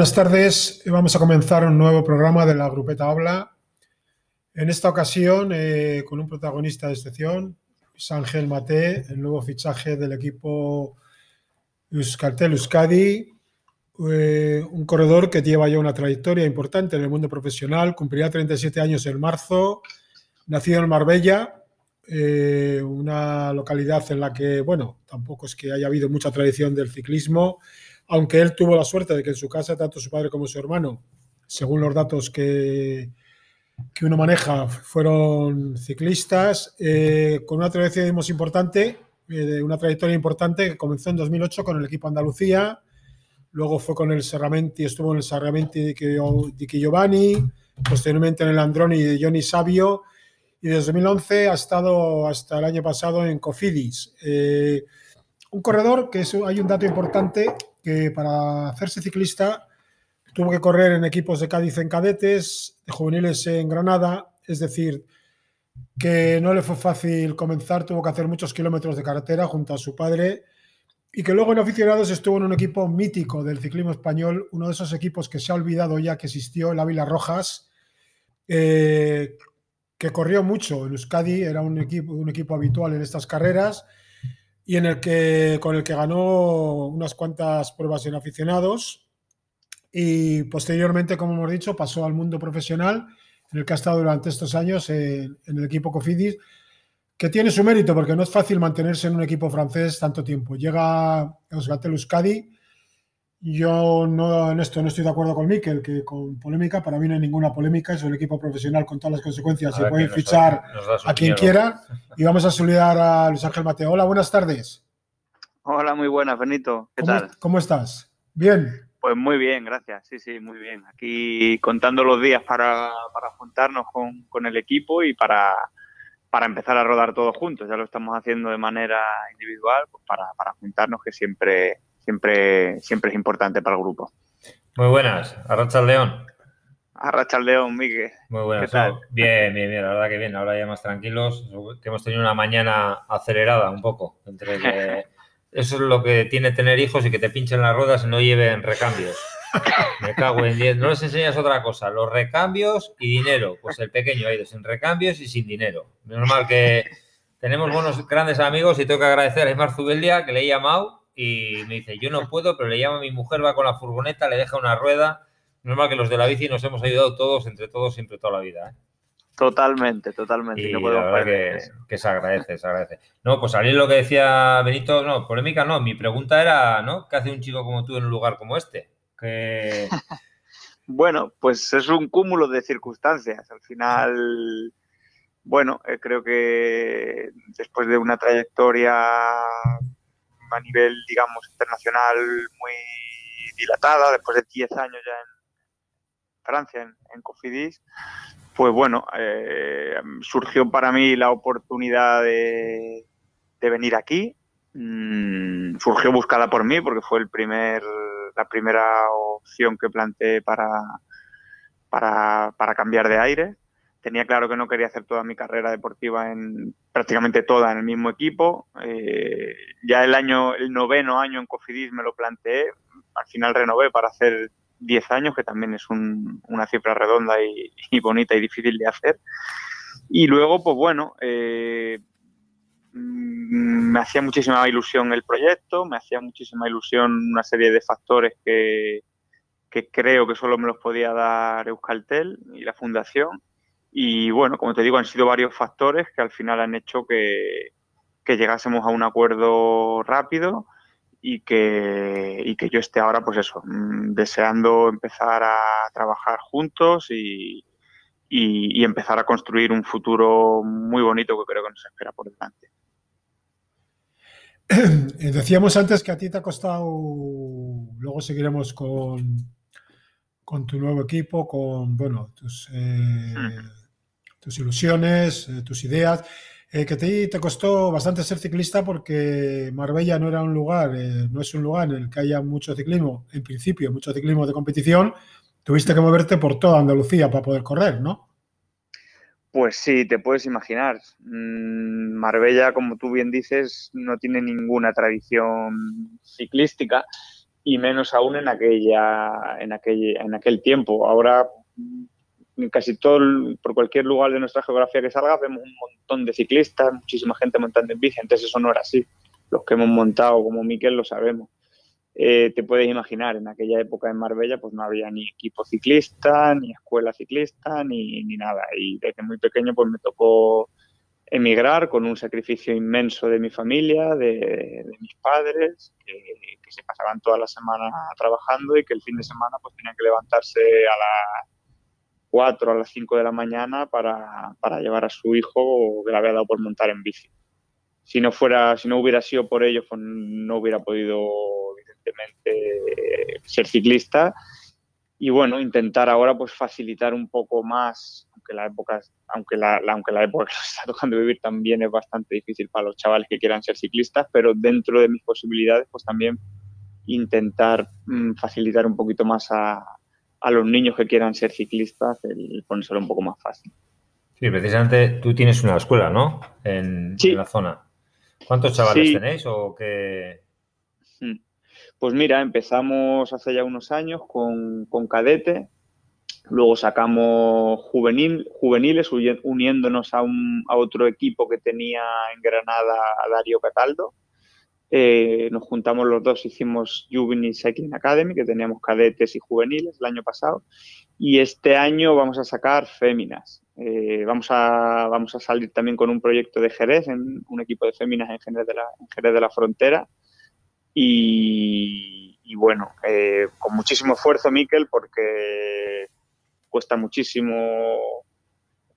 buenas tardes. Vamos a comenzar un nuevo programa de la Grupeta Habla. En esta ocasión, eh, con un protagonista de excepción, es Ángel Mate, el nuevo fichaje del equipo Euskaltel Euskadi, eh, un corredor que lleva ya una trayectoria importante en el mundo profesional, cumplirá 37 años en marzo, nacido en Marbella, eh, una localidad en la que, bueno, tampoco es que haya habido mucha tradición del ciclismo, aunque él tuvo la suerte de que en su casa tanto su padre como su hermano, según los datos que, que uno maneja, fueron ciclistas, eh, con una trayectoria importante, eh, una trayectoria importante que comenzó en 2008 con el equipo Andalucía, luego fue con el Serramenti, estuvo en el Serramenti di Giovanni, posteriormente en el Androni de Johnny Sabio, y desde 2011 ha estado hasta el año pasado en Cofidis. Eh, un corredor que hay un dato importante que para hacerse ciclista tuvo que correr en equipos de Cádiz en cadetes, de juveniles en Granada, es decir, que no le fue fácil comenzar, tuvo que hacer muchos kilómetros de carretera junto a su padre y que luego en aficionados estuvo en un equipo mítico del ciclismo español, uno de esos equipos que se ha olvidado ya que existió, el Ávila Rojas, eh, que corrió mucho en Euskadi, era un equipo, un equipo habitual en estas carreras y en el que, con el que ganó unas cuantas pruebas en aficionados y posteriormente, como hemos dicho, pasó al mundo profesional en el que ha estado durante estos años en, el equipo Cofidis, que tiene su mérito porque no es fácil mantenerse en un equipo francés tanto tiempo. Llega a Euskaltel Euskadi yo no, en esto no estoy de acuerdo con Miquel, que con polémica, para mí no hay ninguna polémica, es un equipo profesional con todas las consecuencias, se puede fichar a quien quiera. Y vamos a saludar a Luis Ángel Mateo. Hola, buenas tardes. Hola, muy buenas, Benito. ¿Qué tal? ¿Cómo estás? ¿Bien? Pues muy bien, gracias. Sí, sí, muy bien. Aquí contando los días para, juntarnos con, el equipo y para, para empezar a rodar todos juntos. Ya lo estamos haciendo de manera individual, pues para, para juntarnos, que siempre siempre, siempre es importante para el grupo. Muy buenas, Arracha León. Arracha León, Miguel. Muy buenas. Bien, bien, bien, la verdad que bien, ahora ya más tranquilos, que hemos tenido una mañana acelerada un poco, entre eso es lo que tiene tener hijos y que te pinchen las ruedas y no lleven recambios. Me cago en 10. No les enseñas otra cosa, los recambios y dinero. Pues el pequeño ha ido sin recambios y sin dinero. Normal que tenemos buenos, grandes amigos y tengo que agradecer a Ismar Zubeldia que le he llamado y me dice, yo no puedo, pero le llama a mi mujer, va con la furgoneta, le deja una rueda. Normal que los de la bici nos hemos ayudado todos, entre todos, siempre toda la vida. ¿eh? Totalmente, totalmente. Y no la verdad que, se agradece, se agradece. No, pues salir lo que decía Benito, no, polémica no. Mi pregunta era, ¿no? ¿Qué hace un chico como tú en un lugar como este? Que... bueno, pues es un cúmulo de circunstancias. Al final, bueno, eh, creo que después de una trayectoria a nivel, digamos, internacional muy dilatada, después de 10 años ya en Francia, en, Cofidis, pues bueno, eh, surgió para mí la oportunidad de, venir aquí. Mm, surgió buscada por mí porque fue el primer, la primera opción que planteé para, para, para cambiar de aire tenía claro que no quería hacer toda mi carrera deportiva en prácticamente toda en el mismo equipo. Eh, ya el año, el noveno año en Cofidis me lo planteé. Al final renové para hacer 10 años, que también es una cifra redonda y, bonita y difícil de hacer. Y luego, pues bueno, eh, mm, me hacía muchísima ilusión el proyecto, me hacía muchísima ilusión una serie de factores que creo que solo me los podía dar Euskaltel y la fundación y bueno, como te digo, han sido varios factores que al final han hecho que, llegásemos a un acuerdo rápido y que, y que yo esté ahora, pues eso, mm, deseando empezar a trabajar juntos y, y, empezar a construir un futuro muy bonito que creo que nos espera por delante. Decíamos antes que a ti te ha costado, luego seguiremos con, con tu nuevo equipo, con bueno, tus, eh, tus ilusiones, eh, tus ideas. Eh, que te, te costó bastante ser ciclista porque Marbella no era un lugar, eh, no es un lugar en el que haya mucho ciclismo, en principio, mucho ciclismo de competición. Tuviste que moverte por toda Andalucía para poder correr, ¿no? Pues sí, te puedes imaginar. Mm, Marbella, como tú bien dices, no tiene ninguna tradición ciclística y menos aún en aquella en aquel en aquel tiempo. Ahora casi todo por cualquier lugar de nuestra geografía que salga vemos un montón de ciclistas, muchísima gente montando en bici, entonces eso no era así. Los que hemos montado como Miquel lo sabemos. Eh, te puedes imaginar, en aquella época en Marbella pues no había ni equipo ciclista, ni escuela ciclista, ni, ni nada. Y desde muy pequeño pues me tocó emigrar con un sacrificio inmenso de mi familia, de, mis padres, que, se pasaban toda la semana trabajando y que el fin de semana pues tenían que levantarse a las 4 a las 5 de la mañana para, para llevar a su hijo que le había dado por montar en bici. Si no fuera, si no hubiera sido por ello, pues no hubiera podido evidentemente ser ciclista y bueno, intentar ahora pues facilitar un poco más, aunque la época, aunque la, aunque la época que nos está tocando vivir también es bastante difícil para los chavales que quieran ser ciclistas, pero dentro de mis posibilidades pues también intentar mm, facilitar un poquito más a, a, los niños que quieran ser ciclistas el ponérselo un poco más fácil. Sí, precisamente tú tienes una escuela, ¿no? En, la zona. ¿Cuántos chavales tenéis o qué? Mm. Pues mira, empezamos hace ya unos años con, cadete, luego sacamos juvenil, juveniles uniéndonos a, un, a otro equipo que tenía en Granada a Darío Cataldo. Eh, nos juntamos los dos, hicimos Juvenile Cycling Academy, que teníamos cadetes y juveniles el año pasado. Y este año vamos a sacar féminas. Eh, vamos, a, vamos a salir también con un proyecto de Jerez, en un equipo de féminas en Jerez de la, en Jerez de la Frontera. Y, bueno, eh, con muchísimo esfuerzo, Miquel, porque cuesta muchísimo.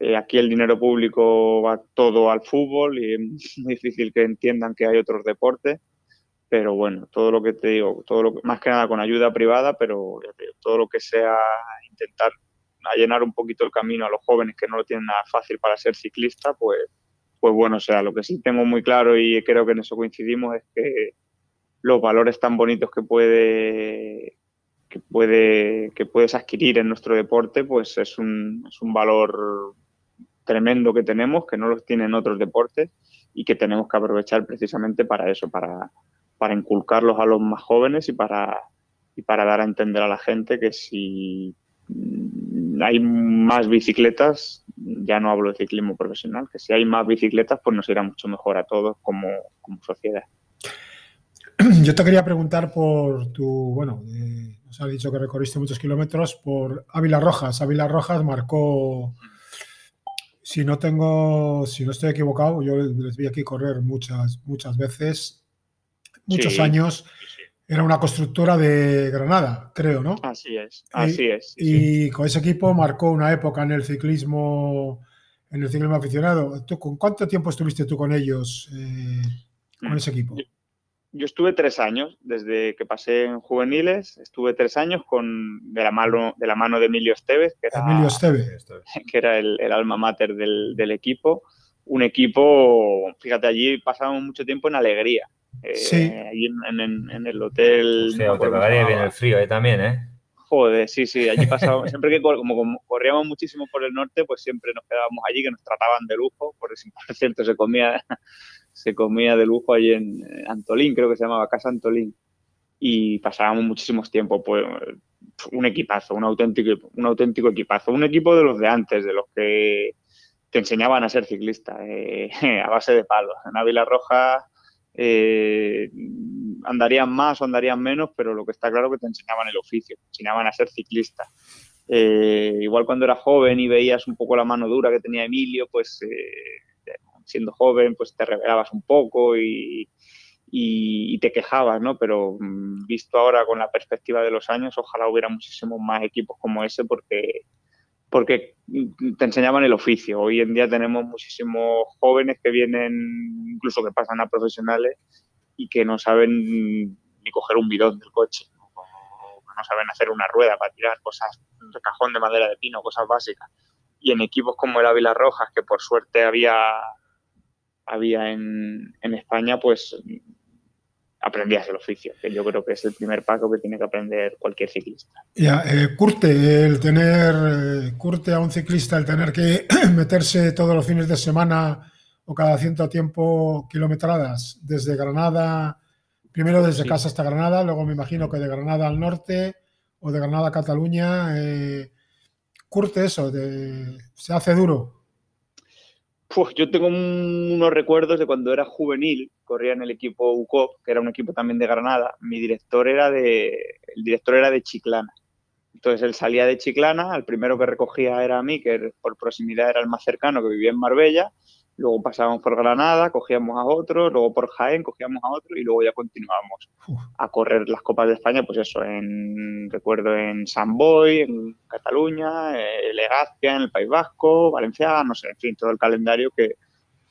Eh, aquí el dinero público va todo al fútbol y es muy difícil que entiendan que hay otros deportes. Pero bueno, todo lo que te digo, todo lo más que nada con ayuda privada, pero todo lo que sea intentar llenar un poquito el camino a los jóvenes que no lo tienen nada fácil para ser ciclista, pues, pues bueno, o sea, lo que sí tengo muy claro y creo que en eso coincidimos es que los valores tan bonitos que puede que puede que puedes adquirir en nuestro deporte pues es un, es un valor tremendo que tenemos que no los tienen otros deportes y que tenemos que aprovechar precisamente para eso para, para inculcarlos a los más jóvenes y para y para dar a entender a la gente que si hay más bicicletas, ya no hablo de ciclismo profesional, que si hay más bicicletas, pues nos irá mucho mejor a todos como, como sociedad. Yo te quería preguntar por tu, bueno, eh, nos has dicho que recorriste muchos kilómetros por Ávila Rojas. Ávila Rojas marcó, si no tengo, si no estoy equivocado, yo les vi aquí correr muchas, muchas veces, muchos años. Era una constructora de Granada, creo, ¿no? Así es, así es. Y con ese equipo marcó una época en el ciclismo, en el ciclismo aficionado. ¿Tú, ¿Con cuánto tiempo estuviste tú con ellos, eh, con ese equipo? Yo estuve tres años, desde que pasé en juveniles, estuve tres años con, de, la mano, de la mano de Emilio Esteves, que era, Emilio Esteves. Que era el, alma mater del, del, equipo. Un equipo, fíjate, allí pasábamos mucho tiempo en alegría. Eh, sí. allí en, en, en, el hotel. O sea, te pagaría bien el frío ahí también, ¿eh? Joder, sí, sí, allí pasábamos, siempre que como, corríamos muchísimo por el norte, pues siempre nos quedábamos allí, que nos trataban de lujo, por cierto se comía se comía de lujo allí en Antolín, creo que se llamaba Casa Antolín. Y pasábamos muchísimos tiempos, pues un equipazo, un auténtico, un auténtico equipazo. Un equipo de los de antes, de los que te enseñaban a ser ciclista, eh, a base de palos. En Ávila Roja eh, andarían más o andarían menos, pero lo que está claro es que te enseñaban el oficio, te enseñaban a ser ciclista. Eh, igual cuando era joven y veías un poco la mano dura que tenía Emilio, pues siendo joven, pues te revelabas un poco y, te quejabas, ¿no? Pero mm, visto ahora con la perspectiva de los años, ojalá hubiera muchísimos más equipos como ese porque, porque te enseñaban el oficio. Hoy en día tenemos muchísimos jóvenes que vienen, incluso que pasan a profesionales y que no saben ni coger un bidón del coche, no, saben hacer una rueda para tirar cosas de cajón de madera de pino, cosas básicas. Y en equipos como el Ávila Rojas, que por suerte había había en, España, pues aprendías el oficio, que yo creo que es el primer paso que tiene que aprender cualquier ciclista. Ya, eh, curte, el tener, eh, curte a un ciclista, el tener que meterse todos los fines de semana o cada cierto tiempo kilometradas desde Granada Primero desde casa hasta Granada, luego me imagino que de Granada al norte o de Granada a Cataluña. Eh, curte eso, se hace duro. Pues yo tengo unos recuerdos de cuando era juvenil, corría en el equipo UCOP, que era un equipo también de Granada. Mi director era de, el director era de Chiclana. Entonces él salía de Chiclana, el primero que recogía era a mí, que por proximidad era el más cercano, que vivía en Marbella, luego pasábamos por Granada, cogíamos a otro, luego por Jaén cogíamos a otro y luego ya continuábamos a correr las Copas de España, pues eso, en recuerdo en San Boy, en Cataluña, eh, Legazpia, en el País Vasco, Valencia, no sé, en fin, todo el calendario que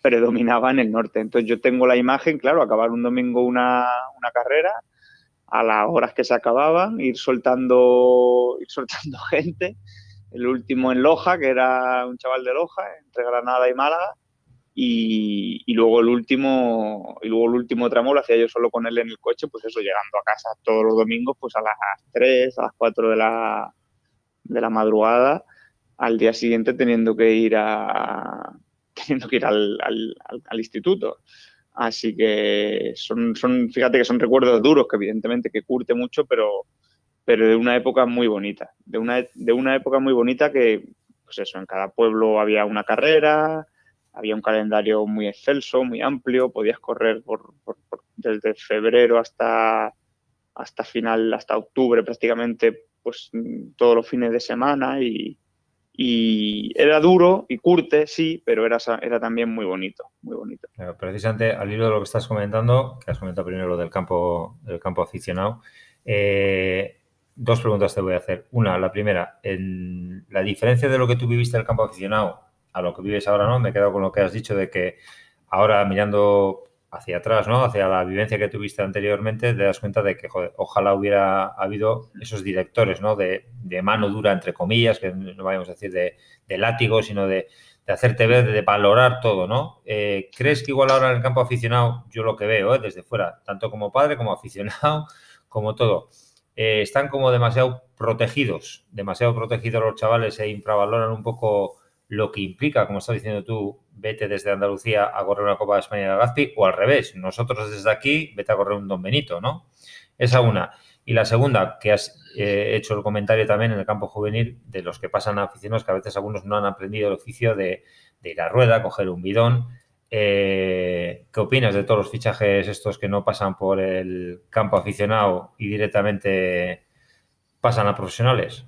predominaba en el norte. Entonces yo tengo la imagen, claro, acabar un domingo una, una carrera, a las horas que se acababan, ir soltando, ir soltando gente. El último en Loja, que era un chaval de Loja, entre Granada y Málaga, y, luego el último y luego el último tramo lo hacía yo solo con él en el coche pues eso llegando a casa todos los domingos pues a las 3 a las 4 de la de la madrugada al día siguiente teniendo que ir a teniendo que ir al, al, instituto. Así que son, son fíjate que son recuerdos duros que evidentemente que curte mucho pero pero de una época muy bonita de una de una época muy bonita que pues eso en cada pueblo había una carrera había un calendario muy excelso, muy amplio, podías correr por, desde febrero hasta, hasta final, hasta octubre prácticamente, pues todos los fines de semana y, era duro y curte, sí, pero era, era también muy bonito, muy bonito. precisamente al hilo de lo que estás comentando, que has comentado primero lo del campo, del campo aficionado, eh, dos preguntas te voy a hacer. Una, la primera, en la diferencia de lo que tú viviste del campo aficionado a lo que vives ahora, ¿no? Me he quedado con lo que has dicho de que ahora mirando hacia atrás, ¿no? Hacia la vivencia que tuviste anteriormente, te das cuenta de que, ojalá hubiera habido esos directores, ¿no? De, mano dura, entre comillas, que no vayamos a decir de, látigo, sino de, hacerte ver, de valorar todo, ¿no? Eh, ¿Crees que igual ahora en el campo aficionado, yo lo que veo, ¿eh? desde fuera, tanto como padre, como aficionado, como todo, eh, están como demasiado protegidos, demasiado protegidos los chavales e infravaloran un poco lo que implica, como estás diciendo tú, vete desde Andalucía a correr una Copa de España de Gazpi, o al revés, nosotros desde aquí, vete a correr un Don Benito, ¿no? Esa una. Y la segunda, que has eh, hecho el comentario también en el campo juvenil de los que pasan a aficionados, que a veces algunos no han aprendido el oficio de, ir a rueda, coger un bidón. Eh, ¿Qué opinas de todos los fichajes estos que no pasan por el campo aficionado y directamente pasan a profesionales?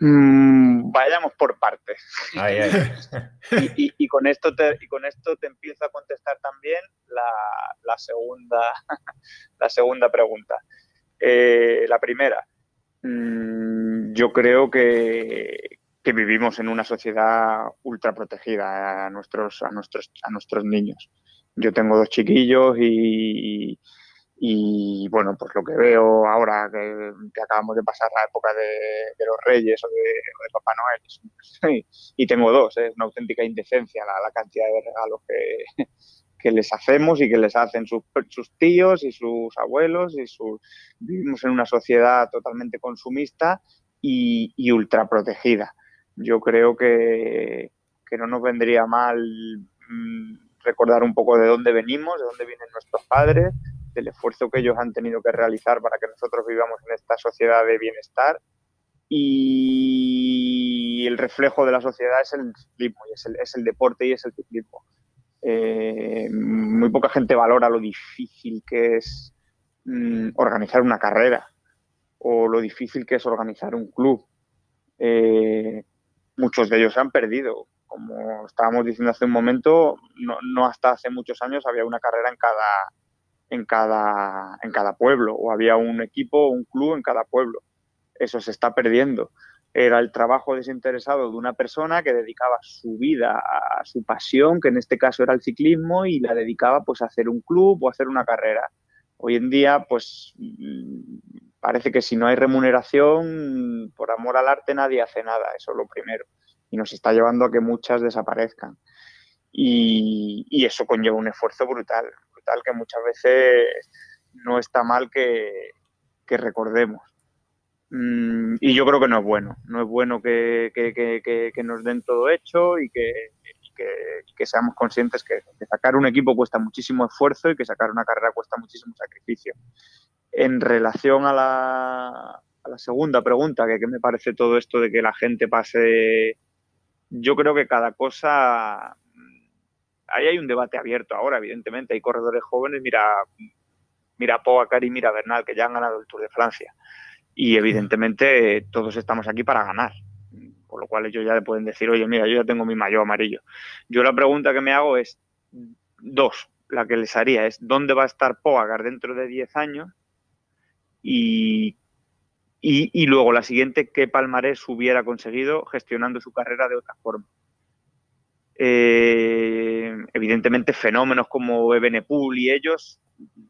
Mm, vayamos por partes. y, con esto te, y con esto te empiezo a contestar también la, segunda, la segunda pregunta. Eh, la primera, mm, yo creo que, que, vivimos en una sociedad ultra protegida a nuestros, a nuestros, a nuestros niños. Yo tengo dos chiquillos y, y bueno, pues lo que veo ahora que, acabamos de pasar la época de, los Reyes o de, Papá Noel, y, tengo dos, ¿eh? es una auténtica indecencia la, cantidad de regalos que, que, les hacemos y que les hacen sus, sus tíos y sus abuelos. y Vivimos en una sociedad totalmente consumista y, y ultra protegida. Yo creo que, que no nos vendría mal mm, recordar un poco de dónde venimos, de dónde vienen nuestros padres, del esfuerzo que ellos han tenido que realizar para que nosotros vivamos en esta sociedad de bienestar y el reflejo de la sociedad es el ciclismo, y es, el, es el deporte y es el ciclismo. Eh, muy poca gente valora lo difícil que es mm, organizar una carrera o lo difícil que es organizar un club. Eh, muchos de ellos se han perdido. Como estábamos diciendo hace un momento, no, no hasta hace muchos años había una carrera en cada, en cada, en cada pueblo, o había un equipo, un club en cada pueblo. Eso se está perdiendo. Era el trabajo desinteresado de una persona que dedicaba su vida a su pasión, que en este caso era el ciclismo, y la dedicaba pues a hacer un club o a hacer una carrera. Hoy en día, pues mm, parece que si no hay remuneración, por amor al arte nadie hace nada, eso es lo primero. Y nos está llevando a que muchas desaparezcan. Y eso conlleva un esfuerzo brutal, tal que muchas veces no está mal que, recordemos. Mm, y yo creo que no es bueno, no es bueno que, nos den todo hecho y que, seamos conscientes que, sacar un equipo cuesta muchísimo esfuerzo y que sacar una carrera cuesta muchísimo sacrificio. En relación a la, a la segunda pregunta, que, que me parece todo esto de que la gente pase, yo creo que cada cosa ahí hay un debate abierto ahora, evidentemente. Hay corredores jóvenes, mira, mira y mira Bernal, que ya han ganado el Tour de Francia. Y evidentemente todos estamos aquí para ganar. Por lo cual ellos ya le pueden decir, oye, mira, yo ya tengo mi mayor amarillo. Yo la pregunta que me hago es dos. La que les haría es, ¿dónde va a estar Pogacar dentro de 10 años? Y, y, y luego la siguiente, ¿qué palmarés hubiera conseguido gestionando su carrera de otra forma? Eh, evidentemente fenómenos como Ebenepool y ellos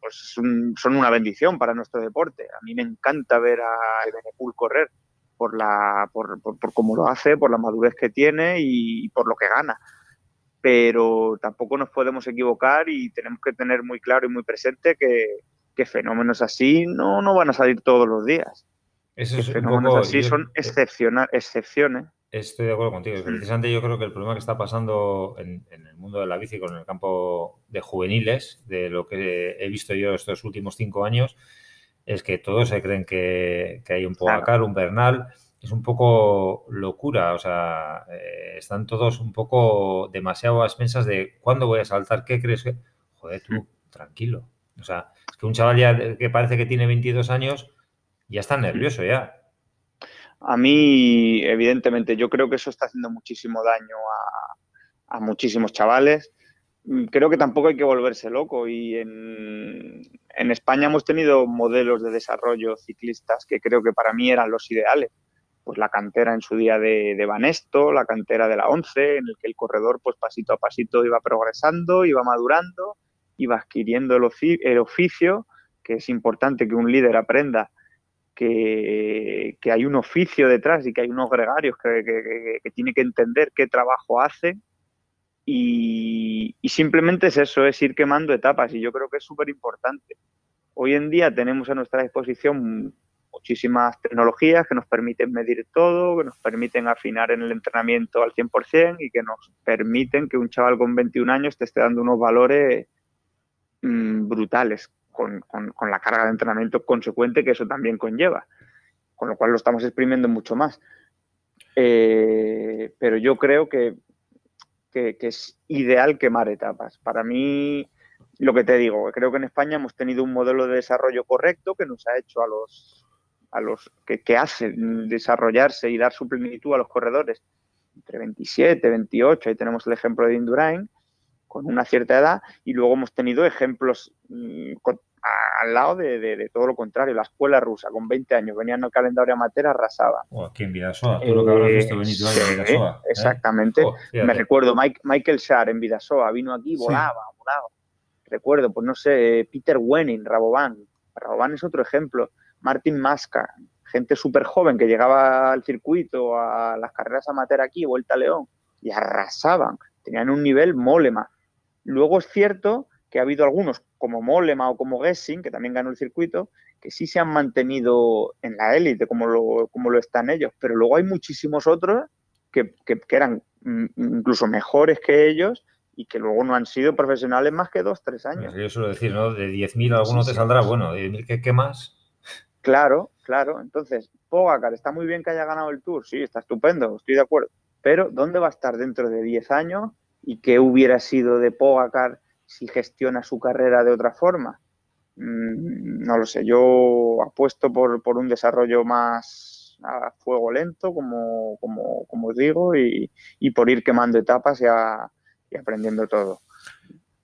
pues son, una bendición para nuestro deporte. A mí me encanta ver a Ebenepool correr por, la, por, por, cómo lo hace, por la madurez que tiene y, por lo que gana. Pero tampoco nos podemos equivocar y tenemos que tener muy claro y muy presente que, fenómenos así no, no van a salir todos los días. Fenómenos así son excepciones Estoy de acuerdo contigo. Precisamente yo creo que el problema que está pasando en, el mundo de la bici con el campo de juveniles, de lo que he visto yo estos últimos cinco años, es que todos se creen que, hay un Pogacar, un Bernal. Es un poco locura. O sea, eh, están todos un poco demasiado a expensas de cuándo voy a saltar, qué crees que. Joder, tú, mm. tranquilo. O sea, es que un chaval ya que parece que tiene 22 años ya está nervioso ya. A mí, evidentemente, yo creo que eso está haciendo muchísimo daño a, muchísimos chavales. Mm, creo que tampoco hay que volverse loco y en, España hemos tenido modelos de desarrollo ciclistas que creo que para mí eran los ideales. Pues la cantera en su día de, de Banesto, la cantera de la 11, en el que el corredor pues pasito a pasito iba progresando, iba madurando, iba adquiriendo el, oficio, que es importante que un líder aprenda que, hay un oficio detrás y que hay unos gregarios que, que, tiene que entender qué trabajo hace y, simplemente es eso, es ir quemando etapas y yo creo que es súper importante. Hoy en día tenemos a nuestra disposición muchísimas tecnologías que nos permiten medir todo, que nos permiten afinar en el entrenamiento al 100% y que nos permiten que un chaval con 21 años te esté dando unos valores mm, brutales con, la carga de entrenamiento consecuente que eso también conlleva, con lo cual lo estamos exprimiendo mucho más. Eh, pero yo creo que, es ideal quemar etapas. Para mí, lo que te digo, creo que en España hemos tenido un modelo de desarrollo correcto que nos ha hecho a los, a los que, que desarrollarse y dar su plenitud a los corredores entre 27, 28, ahí tenemos el ejemplo de Indurain, con una cierta edad y luego hemos tenido ejemplos mm, al lado de, todo lo contrario. La escuela rusa con 20 años venían al calendario amateur, arrasaba. aquí en Vidasoa, tú lo que habrás visto Benito en Vidasoa. ¿eh? Exactamente. Me recuerdo Michael Schar en Vidasoa, vino aquí, volaba, volaba. Recuerdo, pues no sé, Peter Wenning, Raboban. Raboban es otro ejemplo. Martin Masca, gente súper joven que llegaba al circuito, a las carreras amateur aquí, Vuelta a León, y arrasaban. Tenían un nivel molema. Luego es cierto que ha habido algunos, como Molema o como Gessing, que también ganó el circuito, que sí se han mantenido en la élite, como lo, como lo están ellos, pero luego hay muchísimos otros que, eran mm, incluso mejores que ellos y que luego no han sido profesionales más que dos, tres años. Yo suelo decir, ¿no? De 10.000 alguno te saldrá, bueno, de 10.000, ¿qué, más? Claro, claro. Entonces, Pogacar, está muy bien que haya ganado el Tour, sí, está estupendo, estoy de acuerdo. Pero, ¿dónde va a estar dentro de 10 años? Y qué hubiera sido de Pogacar si gestiona su carrera de otra forma. Mm, no lo sé, yo apuesto por, un desarrollo más a fuego lento, como, como, os digo, y, por ir quemando etapas y, aprendiendo todo.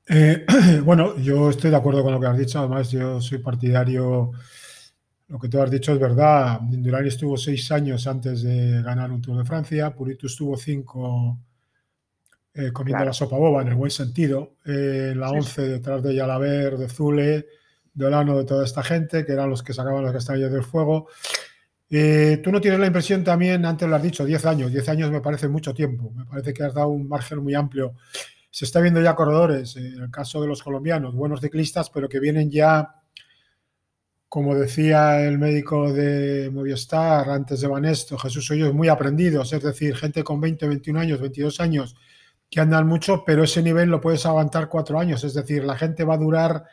Eh, bueno, yo estoy de acuerdo con lo que has dicho, además yo soy partidario, lo que tú has dicho es verdad, Indurain estuvo seis años antes de ganar un Tour de Francia, Purito estuvo cinco eh, comiendo la sopa boba en el buen sentido. Eh, la 11 detrás de Yalaber, de Zule, de Olano, de toda esta gente, que eran los que sacaban los castaños del fuego. Eh, Tú no tienes la impresión también, antes lo has dicho, 10 años. 10 años me parece mucho tiempo. Me parece que has dado un margen muy amplio. Se está viendo ya corredores, en el caso de los colombianos, buenos ciclistas, pero que vienen ya, como decía el médico de Movistar antes de Banesto, Jesús Hoyos, muy aprendidos. Es decir, gente con 20, 21 años, 22 años, que andan mucho, pero ese nivel lo puedes aguantar cuatro años, es decir, la gente va a durar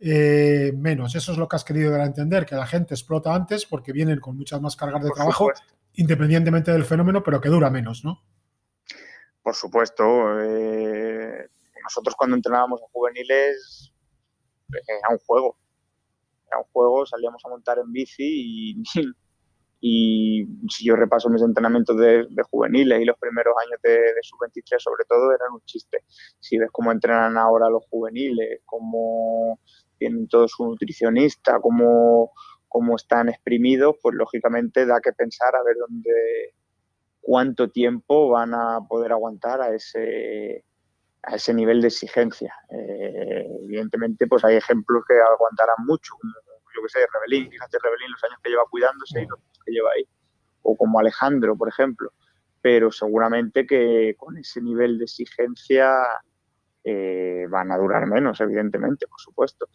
eh, menos. Eso es lo que has querido dar a entender, que la gente explota antes porque vienen con muchas más cargas de trabajo, independientemente del fenómeno, pero que dura menos, ¿no? Por supuesto. Eh, nosotros cuando entrenábamos a juveniles era un juego. Era un juego, salíamos a montar en bici y Y si yo repaso mis entrenamientos de, juveniles y los primeros años de, de sub-23 sobre todo, eran un chiste. Si ves cómo entrenan ahora los juveniles, cómo tienen todo su nutricionista, cómo, cómo están exprimidos, pues lógicamente da que pensar a ver dónde, cuánto tiempo van a poder aguantar a ese, a ese nivel de exigencia. Eh, evidentemente, pues hay ejemplos que aguantarán mucho, como yo que sé, Rebelín, fíjate Rebelín los años que lleva cuidándose y los que lleva ahí, o como Alejandro, por ejemplo, pero seguramente que con ese nivel de exigencia eh, van a durar menos, evidentemente, por supuesto.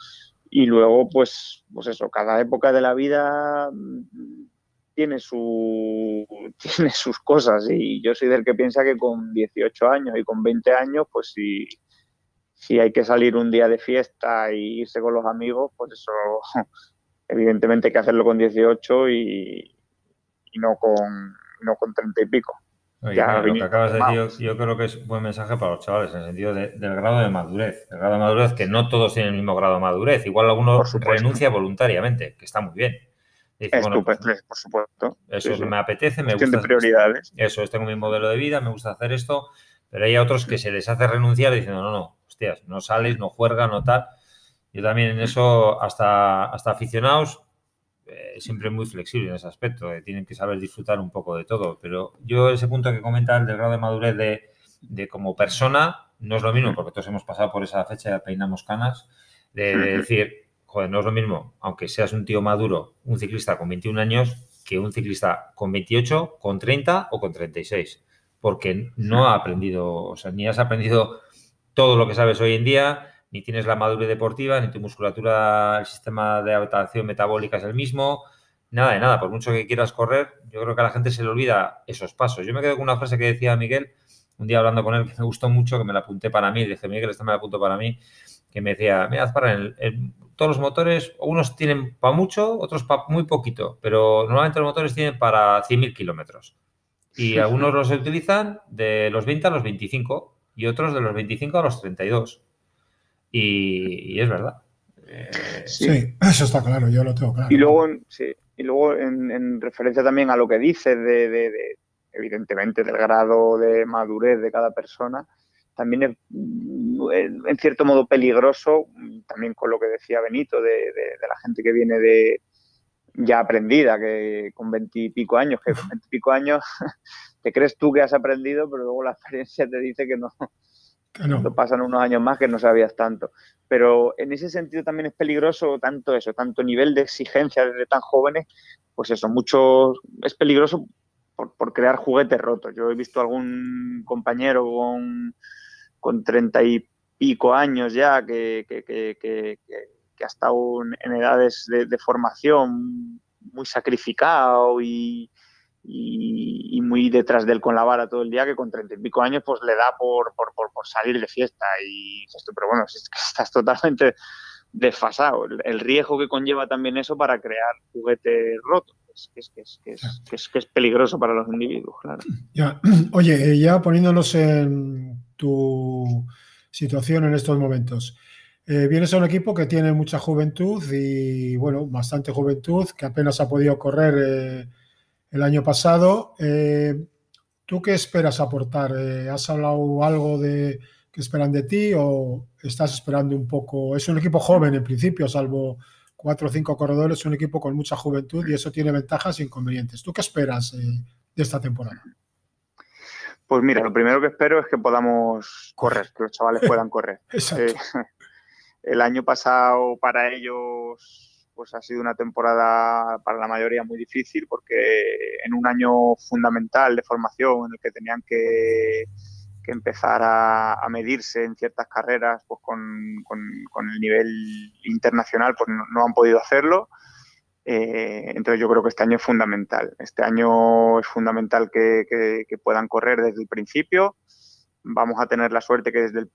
Y luego, pues, pues eso, cada época de la vida mm, tiene, su, tiene sus cosas. Y yo soy del que piensa que con 18 años y con 20 años, pues si, si hay que salir un día de fiesta e irse con los amigos, pues eso evidentemente hay que hacerlo con 18 y, no, con, no con 30 y pico. lo que acabas de decir, yo, creo que es un buen mensaje para los chavales en el sentido del grado de madurez. El grado de madurez, que no todos tienen el mismo grado de madurez. Igual alguno renuncia voluntariamente, que está muy bien. Pues, por supuesto. Eso me apetece, me gusta. prioridades. Eso es, tengo mi modelo de vida, me gusta hacer esto, pero hay otros que se les hace renunciar diciendo, no, no, hostias, no sales, no juegas, no tal. Yo también en eso, hasta, hasta aficionados, eh, siempre muy flexible en ese aspecto, eh, tienen que saber disfrutar un poco de todo, pero yo ese punto que comentan del grado de madurez de, de, como persona no es lo mismo, porque todos hemos pasado por esa fecha de peinamos canas, de, decir, joder, no es lo mismo, aunque seas un tío maduro, un ciclista con 21 años, que un ciclista con 28, con 30 o con 36, porque no ha aprendido, o sea, ni has aprendido todo lo que sabes hoy en día, ni tienes la madurez deportiva, ni tu musculatura, el sistema de adaptación metabólica es el mismo, nada de nada, por mucho que quieras correr, yo creo que a la gente se le olvida esos pasos. Yo me quedo con una frase que decía Miguel, un día hablando con él, que me gustó mucho, que me la apunté para mí, dije, Miguel, esta me la apunto para mí, que me decía, mira, para en, todos los motores, unos tienen para mucho, otros para muy poquito, pero normalmente los motores tienen para 100.000 kilómetros. Y algunos los utilizan de los 20 a los 25 y otros de los 25 a los 32. Y, es verdad. Eh, sí. eso está claro, yo lo tengo claro. Y luego, sí, y luego en, referencia también a lo que dices de, evidentemente, del grado de madurez de cada persona, también es en cierto modo peligroso, también con lo que decía Benito, de, la gente que viene de ya aprendida, que con veintipico años, que con veintipico años te crees tú que has aprendido, pero luego la experiencia te dice que no, pasan unos años más que no sabías tanto. Pero en ese sentido también es peligroso tanto eso, tanto nivel de exigencia desde tan jóvenes, pues eso, mucho, es peligroso por, crear juguetes rotos. Yo he visto algún compañero con, treinta y pico años ya que, que, ha estado en edades de formación muy sacrificado y, y, muy detrás de él con la vara todo el día, que con treinta y pico años pues le da por, por, por, salir de fiesta. Y esto, pero bueno, es que estás totalmente desfasado. El, riesgo que conlleva también eso para crear juguetes rotos. Es que es, que es, que es, peligroso para los individuos, claro. Ya. Oye, eh, ya poniéndonos en tu situación en estos momentos. Eh, vienes a un equipo que tiene mucha juventud y, bueno, bastante juventud, que apenas ha podido correr eh, el año pasado. Eh, ¿Tú qué esperas aportar? Eh, ¿Has hablado algo de qué esperan de ti o estás esperando un poco? Es un equipo joven en principio, salvo cuatro o cinco corredores, es un equipo con mucha juventud y eso tiene ventajas e inconvenientes. ¿Tú qué esperas eh, de esta temporada? Pues mira, lo primero que espero es que podamos correr, que los chavales puedan correr. el año pasado para ellos pues ha sido una temporada para la mayoría muy difícil porque en un año fundamental de formación en el que tenían que, empezar a, medirse en ciertas carreras pues con, el nivel internacional pues no, han podido hacerlo. Eh, entonces yo creo que este año es fundamental. Este año es fundamental que, puedan correr desde el principio vamos a tener la suerte que desde,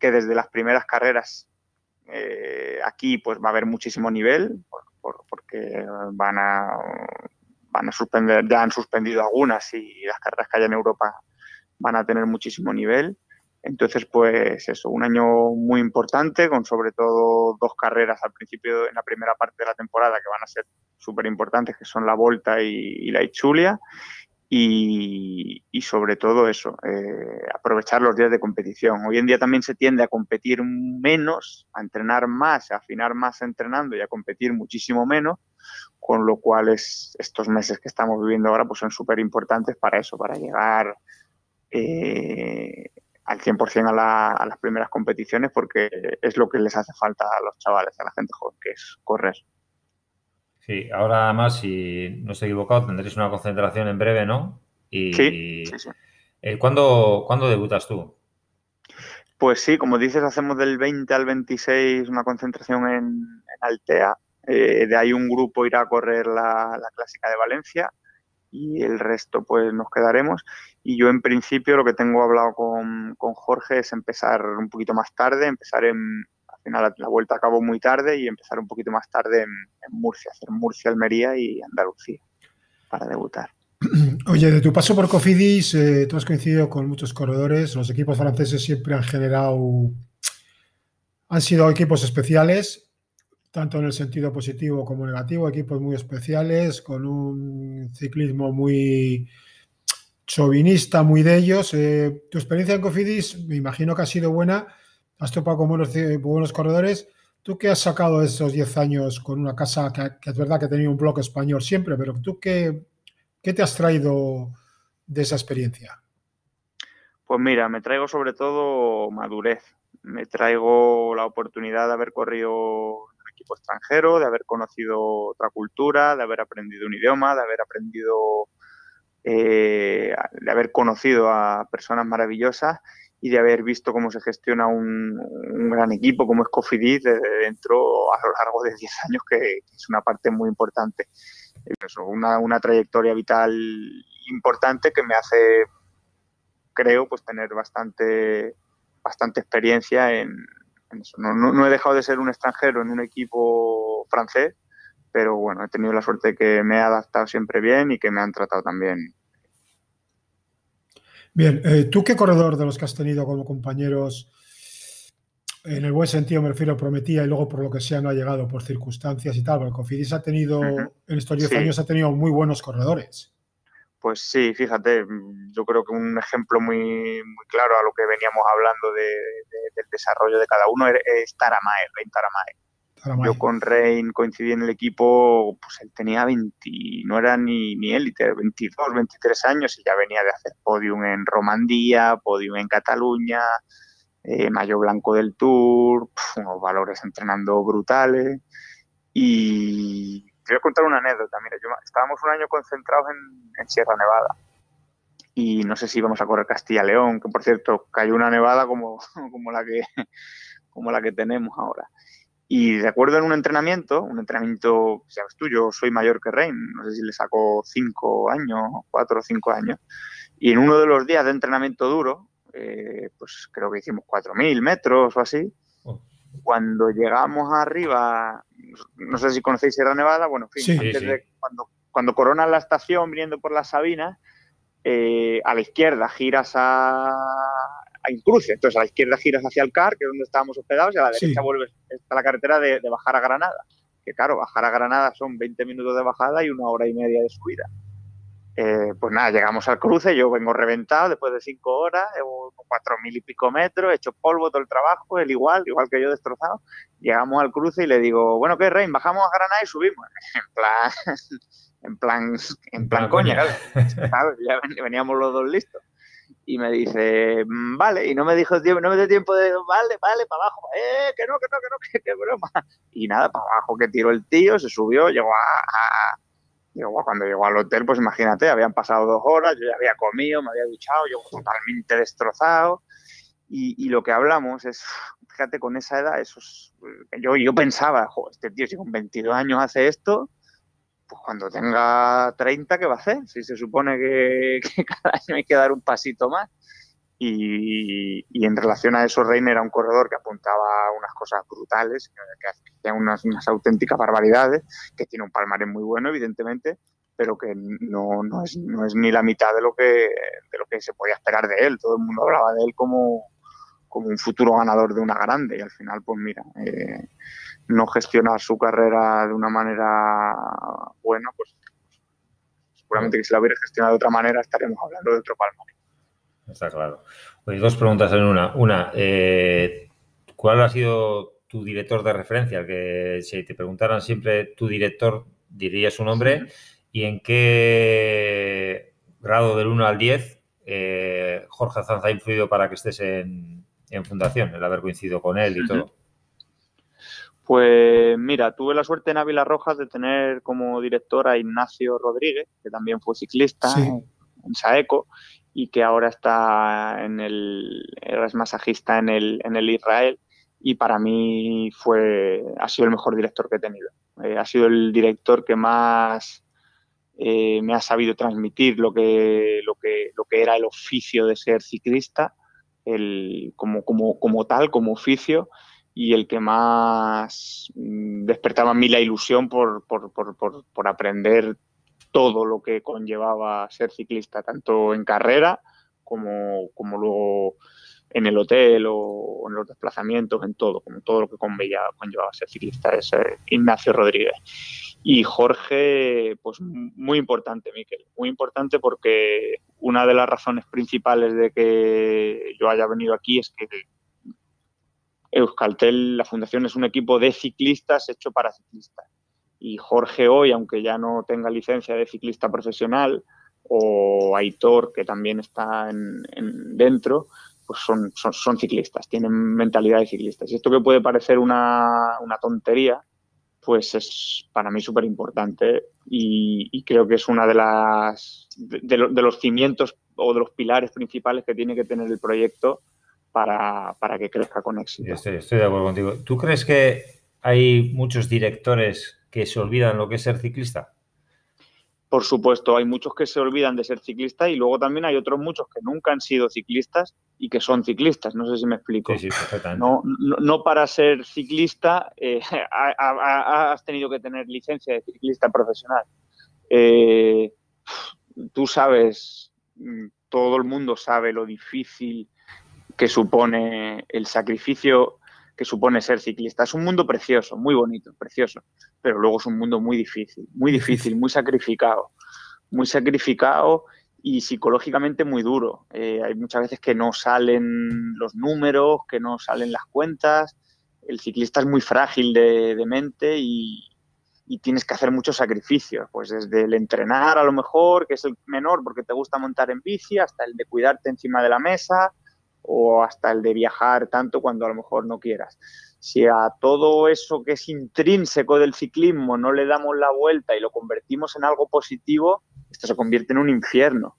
que desde las primeras carreras eh, aquí pues va a haber muchísimo nivel, porque van a, van a suspender, ya han suspendido algunas y las carreras que hay en Europa van a tener muchísimo nivel. Entonces, pues eso, un año muy importante, con sobre todo dos carreras al principio, en la primera parte de la temporada, que van a ser súper importantes, que son la Volta y, la Ichulia. Y, sobre todo eso, eh, aprovechar los días de competición. Hoy en día también se tiende a competir menos, a entrenar más, a afinar más entrenando y a competir muchísimo menos, con lo cual es, estos meses que estamos viviendo ahora pues son súper importantes para eso, para llegar eh, al 100% a, a las primeras competiciones porque es lo que les hace falta a los chavales, a la gente joven, que es correr. Sí, ahora además, si no estoy equivocado, tendréis una concentración en breve, ¿no? Y, sí, sí, eh, ¿cuándo, debutas tú? Pues sí, como dices, hacemos del 20 al 26 una concentración en, Altea. Eh, de ahí un grupo irá a correr la, la Clásica de Valencia y el resto pues nos quedaremos. Y yo en principio lo que tengo hablado con, Jorge es empezar un poquito más tarde, empezar en, final la, vuelta acabó muy tarde y empezar un poquito más tarde en, Murcia, hacer Murcia, Almería y Andalucía para debutar. Oye, de tu paso por Cofidis, eh, tú has coincidido con muchos corredores, los equipos franceses siempre han generado, han sido equipos especiales, tanto en el sentido positivo como negativo, equipos muy especiales, con un ciclismo muy chauvinista, muy de ellos. Eh, tu experiencia en Cofidis, me imagino que ha sido buena, has topado con buenos, buenos corredores. ¿Tú qué has sacado de esos 10 años con una casa que, es verdad que tenido un bloque español siempre, pero tú qué, qué te has traído de esa experiencia? Pues mira, me traigo sobre todo madurez. Me traigo la oportunidad de haber corrido equipo extranjero, de haber conocido otra cultura, de haber aprendido un idioma, de haber aprendido, eh, de haber conocido a personas maravillosas y de haber visto cómo se gestiona un, gran equipo como es Cofidis desde dentro a lo largo de 10 años, que, es una parte muy importante. una, una trayectoria vital importante que me hace, creo, pues tener bastante, bastante experiencia en, no, he dejado de ser un extranjero en un equipo francés, pero bueno, he tenido la suerte de que me he adaptado siempre bien y que me han tratado también. Bien, eh, ¿tú qué corredor de los que has tenido como compañeros, en el buen sentido me refiero, prometía y luego por lo que sea no ha llegado por circunstancias y tal? Porque Cofidis ha tenido, en estos 10 años ha tenido muy buenos corredores. Pues sí, fíjate, yo creo que un ejemplo muy, muy claro a lo que veníamos hablando de, del desarrollo de cada uno es Taramae, Rein Taramae. Yo con Rein coincidí en el equipo, pues él tenía 20, no era ni, ni élite, 22, 23 años y ya venía de hacer podium en Romandía, podium en Cataluña, eh, Mayo Blanco del Tour, unos valores entrenando brutales. Y te voy a contar una anécdota. Mira, yo, estábamos un año concentrados en, Sierra Nevada y no sé si íbamos a correr Castilla-León, que por cierto cayó una nevada como, como, la que, como la que tenemos ahora. Y de acuerdo en un entrenamiento, un entrenamiento, sabes tú, yo soy mayor que Rein, no sé si le saco cinco años, cuatro o cinco años, y en uno de los días de entrenamiento duro, eh, pues creo que hicimos 4.000 metros o así, oh. cuando llegamos arriba no sé si conocéis Sierra Nevada, bueno, en fin, antes de cuando, cuando coronas la estación viniendo por las Sabinas, eh, a la izquierda giras a, a Incruce, entonces a la izquierda giras hacia el CAR, que es donde estábamos hospedados, y a la derecha vuelves a la carretera de, de bajar a Granada. Que claro, bajar a Granada son 20 minutos de bajada y una hora y media de subida. Eh, pues nada, llegamos al cruce, yo vengo reventado después de cinco horas, cuatro mil y pico metros, he hecho polvo todo el trabajo, él igual, igual que yo destrozado. Llegamos al cruce y le digo, bueno, ¿qué, Rein? Bajamos a Granada y subimos. En plan, en plan, en plan coña, claro. ya veníamos los dos listos. Y me dice, mm, vale, y no me dijo no me dio tiempo de, vale, vale, para abajo, eh, que no, que no, que no, que, broma. Y nada, para abajo que tiró el tío, se subió, llegó a cuando llegó al hotel, pues imagínate, habían pasado dos horas, yo ya había comido, me había duchado, yo totalmente destrozado. Y, lo que hablamos es, fíjate, con esa edad, esos, yo, yo pensaba, este tío si con 22 años hace esto, pues cuando tenga 30, ¿qué va a hacer? Si se supone que, cada año hay que dar un pasito más. Y, en relación a eso, Reiner era un corredor que apuntaba unas cosas brutales, que hacía unas, auténticas barbaridades, que tiene un palmarés muy bueno, evidentemente, pero que no, no, es, no es ni la mitad de lo que se podía esperar de él. Todo el mundo hablaba de él como, como un futuro ganador de una grande y al final, pues mira, eh, no gestionar su carrera de una manera buena, pues seguramente que si la hubiera gestionado de otra manera estaríamos hablando de otro palmarés. Está claro. dos preguntas en una. Una, eh, ¿cuál ha sido tu director de referencia? Que si te preguntaran siempre tu director, dirías su nombre. ¿Y en qué grado del 1 al 10 eh, Jorge Zanza ha influido para que estés en, Fundación, el haber coincidido con él y todo? Pues mira, tuve la suerte en Ávila Rojas de tener como director a Ignacio Rodríguez, que también fue ciclista en Saeco y que ahora está en el, es masajista en el, en el Israel y para mí fue, ha sido el mejor director que he tenido. Eh, ha sido el director que más eh, me ha sabido transmitir lo que, lo, que, lo que era el oficio de ser ciclista, el, como, como, como tal, como oficio, y el que más mm, despertaba en mí la ilusión por, por, por, por aprender todo lo que conllevaba ser ciclista, tanto en carrera como, como luego en el hotel o en los desplazamientos, en todo, como todo lo que conllevaba, ser ciclista, es eh, Ignacio Rodríguez. Y Jorge, pues muy importante, Miquel, muy importante porque una de las razones principales de que yo haya venido aquí es que Euskaltel, la fundación, es un equipo de ciclistas hecho para ciclistas y Jorge hoy, aunque ya no tenga licencia de ciclista profesional, o Aitor, que también está en, dentro, pues son, son, ciclistas, tienen mentalidad de ciclistas. Y esto que puede parecer una, tontería, pues es para mí súper importante y, creo que es una de las de, los cimientos o de los pilares principales que tiene que tener el proyecto para, que crezca con éxito. Estoy, estoy de acuerdo contigo. ¿Tú crees que hay muchos directores que se olvidan lo que es ser ciclista? Por supuesto, hay muchos que se olvidan de ser ciclistas y luego también hay otros muchos que nunca han sido ciclistas y que son ciclistas. No sé si me explico. Sí, sí, perfectamente. No, no, para ser ciclista eh, has tenido que tener licencia de ciclista profesional. Eh, tú sabes, mm, todo el mundo sabe lo difícil que supone el sacrificio que supone ser ciclista. Es un mundo precioso, muy bonito, precioso, pero luego es un mundo muy difícil, muy difícil, muy sacrificado, muy sacrificado y psicológicamente muy duro. Eh, hay muchas veces que no salen los números, que no salen las cuentas. El ciclista es muy frágil de, mente y, y tienes que hacer muchos sacrificios, pues desde el entrenar a lo mejor, que es el menor porque te gusta montar en bici, hasta el de cuidarte encima de la mesa, o hasta el de viajar tanto cuando a lo mejor no quieras. Si a todo eso que es intrínseco del ciclismo no le damos la vuelta y lo convertimos en algo positivo, esto se convierte en un infierno.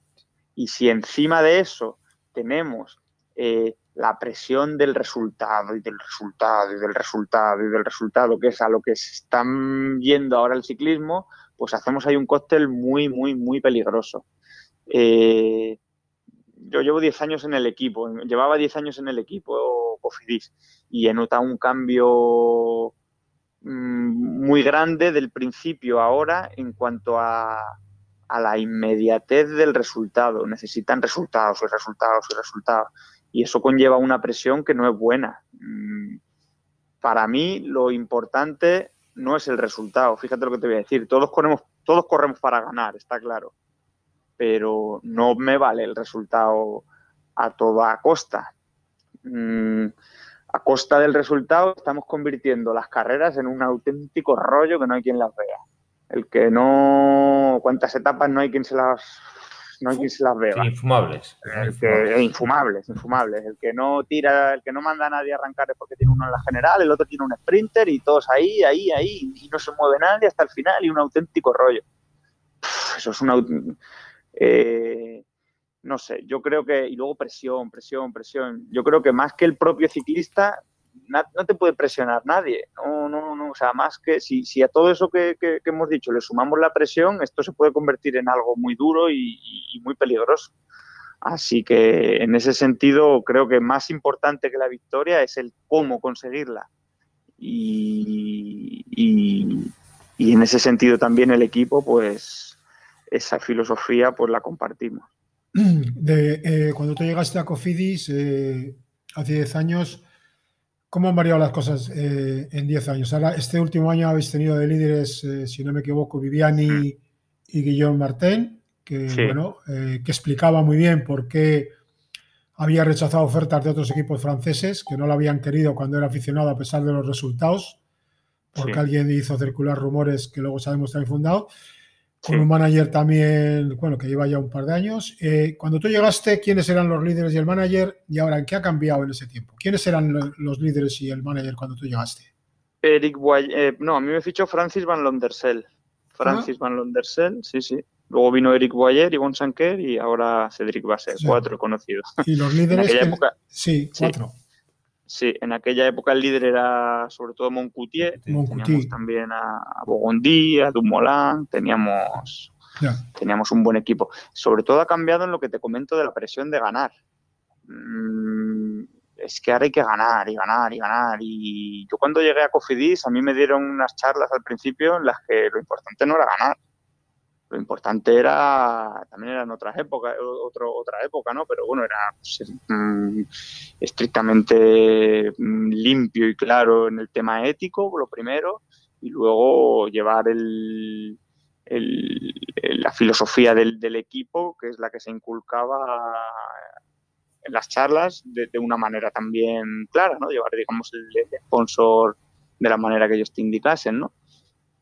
Y si encima de eso tenemos eh, la presión del resultado y del resultado y del resultado y del resultado, que es a lo que se están viendo ahora el ciclismo, pues hacemos ahí un cóctel muy, muy, muy peligroso. Eh, yo llevo 10 años en el equipo, llevaba 10 años en el equipo Cofidis y he notado un cambio mm, muy grande del principio ahora en cuanto a, a la inmediatez del resultado. Necesitan resultados y resultados y resultados. Y eso conlleva una presión que no es buena. Mm, para mí lo importante no es el resultado. Fíjate lo que te voy a decir. Todos corremos, todos corremos para ganar, está claro pero no me vale el resultado a toda costa. Mm, a costa del resultado estamos convirtiendo las carreras en un auténtico rollo que no hay quien las vea. El que no, cuántas etapas no hay quien se las no hay quien se las vea. Infumables. El que, infumables, infumables. El que no tira, el que no manda a nadie a arrancar es porque tiene uno en la general, el otro tiene un sprinter y todos ahí, ahí, ahí, y no se mueve nadie hasta el final y un auténtico rollo. Eso es un eh, no sé, yo creo que, y luego presión, presión, presión. Yo creo que más que el propio ciclista, no te puede presionar nadie. No, no, no, o sea, más que si, si a todo eso que, hemos dicho le sumamos la presión, esto se puede convertir en algo muy duro y, muy peligroso. Así que en ese sentido creo que más importante que la victoria es el cómo conseguirla. Y, en ese sentido también el equipo, pues esa filosofía pues la compartimos. De, eh, cuando tú llegaste a Cofidis eh, hace 10 años, ¿cómo han variado las cosas eh, en 10 años? Ahora, este último año habéis tenido de líderes, si no me equivoco, Viviani y Guillaume Martín que, bueno, eh, que explicaba muy bien por qué había rechazado ofertas de otros equipos franceses que no lo habían querido cuando era aficionado a pesar de los resultados, porque alguien hizo circular rumores que luego sabemos también fundado, con un manager también, bueno, que lleva ya un par de años. Eh, cuando tú llegaste, ¿quiénes eran los líderes y el manager? Y ahora, ¿en qué ha cambiado en ese tiempo? ¿Quiénes eran los líderes y el manager cuando tú llegaste? Eric eh, no, a mí me fichó Francis Van Londersel. Francis Van Londersel, sí, sí. Luego vino Eric Boyer, Yvonne Sanker y ahora Cedric Basset, cuatro conocidos. Y los líderes. Sí, cuatro. Sí, en aquella época el líder era sobre todo Moncoutier. Teníamos también a, Bogondi, a Dumoulin, teníamos, teníamos un buen equipo. Sobre todo ha cambiado en lo que te comento de la presión de ganar. Mm, es que ahora hay que ganar y ganar y ganar. Y yo cuando llegué a Cofidis, a mí me dieron unas charlas al principio en las que lo importante no era ganar, lo importante era, también era en otras épocas, otro, otra época, ¿no? Pero bueno, era ser, mm, estrictamente mm, limpio y claro en el tema ético, lo primero, y luego llevar el, la filosofía del, equipo, que es la que se inculcaba en las charlas de, una manera también clara, ¿no? Llevar, digamos, el, el sponsor de la manera que ellos te indicasen, ¿no?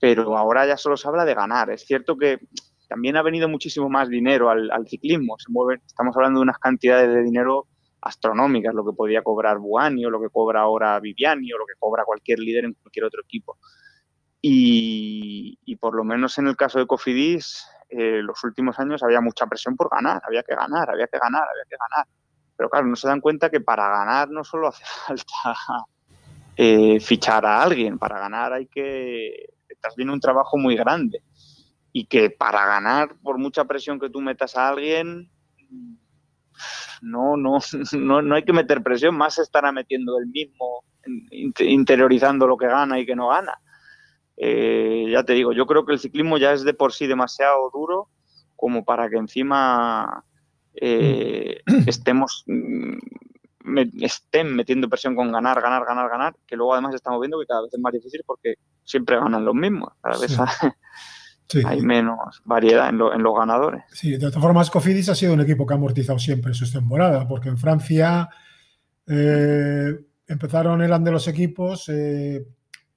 Pero ahora ya solo se habla de ganar. Es cierto que también ha venido muchísimo más dinero al, ciclismo. Se estamos hablando de unas cantidades de dinero astronómicas, lo que podía cobrar Buani o lo que cobra ahora Viviani o lo que cobra cualquier líder en cualquier otro equipo. Y, por lo menos en el caso de Cofidis, eh, los últimos años había mucha presión por ganar, había que ganar, había que ganar, había que ganar. Pero claro, no se dan cuenta que para ganar no solo hace falta eh, fichar a alguien, para ganar hay que estás viendo un trabajo muy grande y que para ganar, por mucha presión que tú metas a alguien, no, no, no, no hay que meter presión, más estará metiendo el mismo, interiorizando lo que gana y que no gana. Eh, ya te digo, yo creo que el ciclismo ya es de por sí demasiado duro como para que encima eh, mm. estemos mm, estén metiendo presión con ganar, ganar, ganar, ganar, que luego además estamos viendo que cada vez es más difícil porque siempre ganan los mismos, cada vez hay, menos variedad en, los ganadores. Sí, de todas formas, Cofidis ha sido un equipo que ha amortizado siempre sus temporadas, porque en Francia eh, empezaron, eran de los equipos, eh,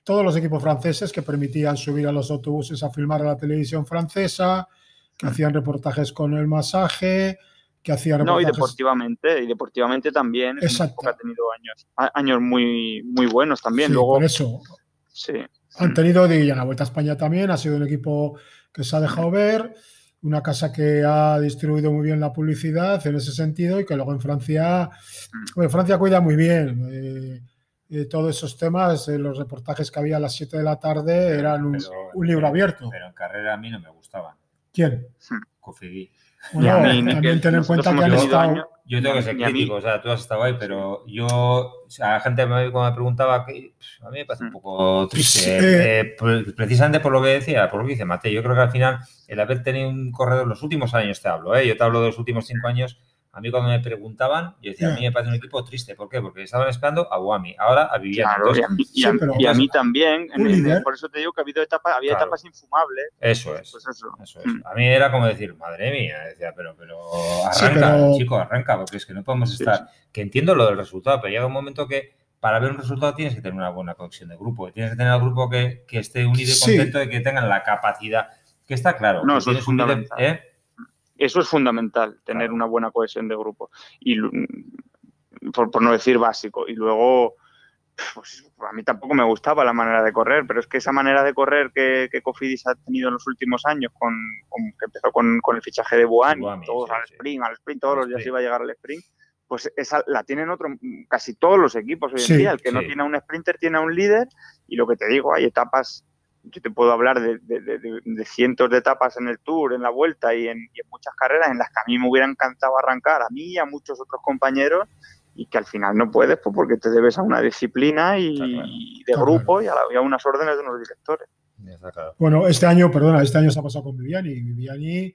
todos los equipos franceses que permitían subir a los autobuses a filmar a la televisión francesa, que mm. hacían reportajes con el masaje, que hacía No, y deportivamente, y deportivamente también. Exacto. Ha tenido años, años muy, muy buenos también. Luego, por eso. Sí. Han tenido, de la Vuelta a España también, ha sido un equipo que se ha dejado ver, una casa que ha distribuido muy bien la publicidad en ese sentido y que luego en Francia, mm. bueno, Francia cuida muy bien. Eh, eh, todos esos temas, eh, los reportajes que había a las 7 de la tarde eran un, libro abierto. Pero en carrera a mí no me gustaban. ¿Quién? Cofidí también ten en cuenta que han estado... Yo tengo que ser crítico, o sea, tú has estado ahí, pero yo, o sea, la gente me, cuando me preguntaba, que, a mí me parece un mm. poco triste, eh, eh, precisamente por lo que decía, por lo que dice Mateo, yo creo que al final el haber tenido un corredor, los últimos años te hablo, ¿eh? yo te hablo de los últimos cinco años, a mí cuando me preguntaban, yo decía, a mí me parece un equipo triste. ¿Por qué? Porque estaban esperando a Guami, ahora a Viviani. y, a, mí también. por eso te digo que ha habido etapas, había etapas infumables. Eso es. Pues eso. es. Mm. A mí era como decir, madre mía, decía, pero, pero arranca, chico, arranca, porque es que no podemos estar. Que entiendo lo del resultado, pero llega un momento que para ver un resultado tienes que tener una buena conexión de grupo. Tienes que tener al grupo que, que esté unido y contento de que tengan la capacidad. Que está claro. No, eso es fundamental. ¿eh? Eso es fundamental, tener una buena cohesión de grupo. Y por, no decir básico. Y luego, pues a mí tampoco me gustaba la manera de correr, pero es que esa manera de correr que, que Cofidis ha tenido en los últimos años, con, que empezó con, el fichaje de Buani, todos al sprint, al sprint, todos los días iba a llegar al sprint, pues esa la tienen otro, casi todos los equipos hoy en día. El que no tiene un sprinter tiene a un líder y lo que te digo, hay etapas yo te puedo hablar de, de- de- de- de cientos de etapas en el Tour, en la Vuelta y en, y en muchas carreras en las que a mí me hubiera encantado arrancar, a mí y a muchos otros compañeros, y que al final no puedes pues, porque te debes a una disciplina y de grupo y a, la- y a unas órdenes de unos directores. Claro. Bueno, este año, perdona, este año se ha pasado con Viviani. Viviani,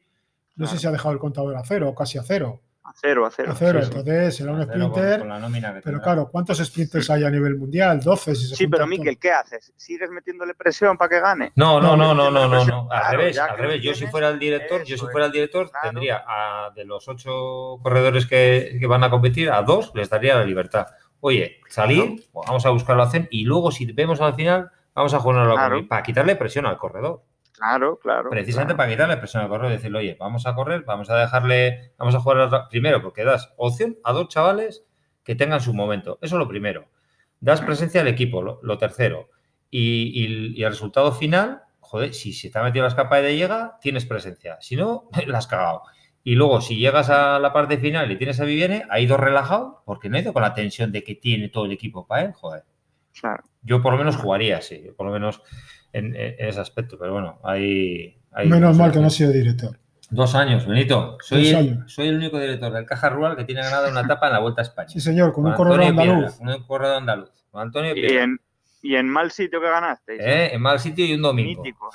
no sé si ha dejado el contador a cero, o casi a cero. A cero, a cero. A cero, sí, sí. entonces será un con- sprinter. con Pero tendrá. claro, ¿cuántos sprinters hay a nivel mundial? 12. Si se Sí, pero. Miquel, ¿qué haces? ¿Sigues metiéndole presión para que gane? No, no, no, no, no, no, no. Al claro, revés, al revés. Yo si fuera el director, yo si fuera el director, claro. tendría a, de los ocho corredores que, que van a competir, a dos les daría la libertad. Oye, salir, vamos a buscar la opción y luego si vemos al final, vamos a jugarlo Claro. para quitarle presión al corredor. Claro, claro. Precisamente claro. para quitarle presión al corredor y decirle, oye, vamos a correr, vamos a dejarle, vamos a jugar primero, porque das opción a dos chavales que tengan su momento. Eso es lo primero. Das presencia al equipo, lo, lo tercero. Y, y- y el resultado final, joder, si se te ha metido la escapa de llega, tienes presencia. Si no, la has cagado. Y luego, si llegas a la parte final y tienes a Viviane, ha ido relajado, porque no ha ido con la tensión de que tiene todo el equipo para él, joder. Claro. Yo por lo menos jugaría así, por lo menos en, en- ese aspecto, pero bueno, hay... hay Menos mal que no ha sido director. Dos años, Benito. Soy, Dos el, años. soy el único director del Caja Rural que tiene ganada una etapa en la Vuelta a España. Sí, señor, con un Con corredor Antonio andaluz. Piedra, un corredor andaluz. Con Antonio Y en, y en mal sitio que ganaste. ¿Eh? En mal sitio y un domingo. Mítico.